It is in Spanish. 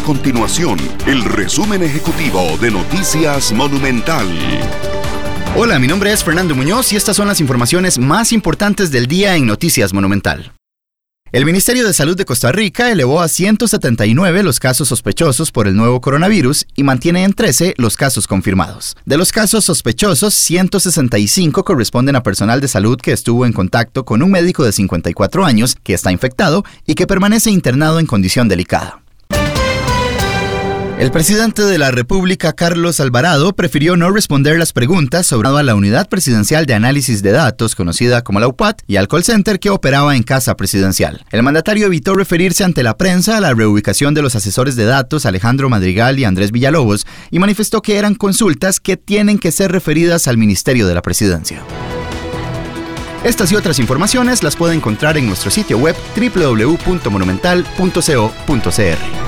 continuación el resumen ejecutivo de Noticias Monumental. Hola, mi nombre es Fernando Muñoz y estas son las informaciones más importantes del día en Noticias Monumental. El Ministerio de Salud de Costa Rica elevó a 179 los casos sospechosos por el nuevo coronavirus y mantiene en 13 los casos confirmados. De los casos sospechosos, 165 corresponden a personal de salud que estuvo en contacto con un médico de 54 años que está infectado y que permanece internado en condición delicada. El presidente de la República, Carlos Alvarado, prefirió no responder las preguntas sobre la Unidad Presidencial de Análisis de Datos, conocida como la UPAT, y al call center que operaba en Casa Presidencial. El mandatario evitó referirse ante la prensa a la reubicación de los asesores de datos Alejandro Madrigal y Andrés Villalobos y manifestó que eran consultas que tienen que ser referidas al Ministerio de la Presidencia. Estas y otras informaciones las puede encontrar en nuestro sitio web www.monumental.co.cr.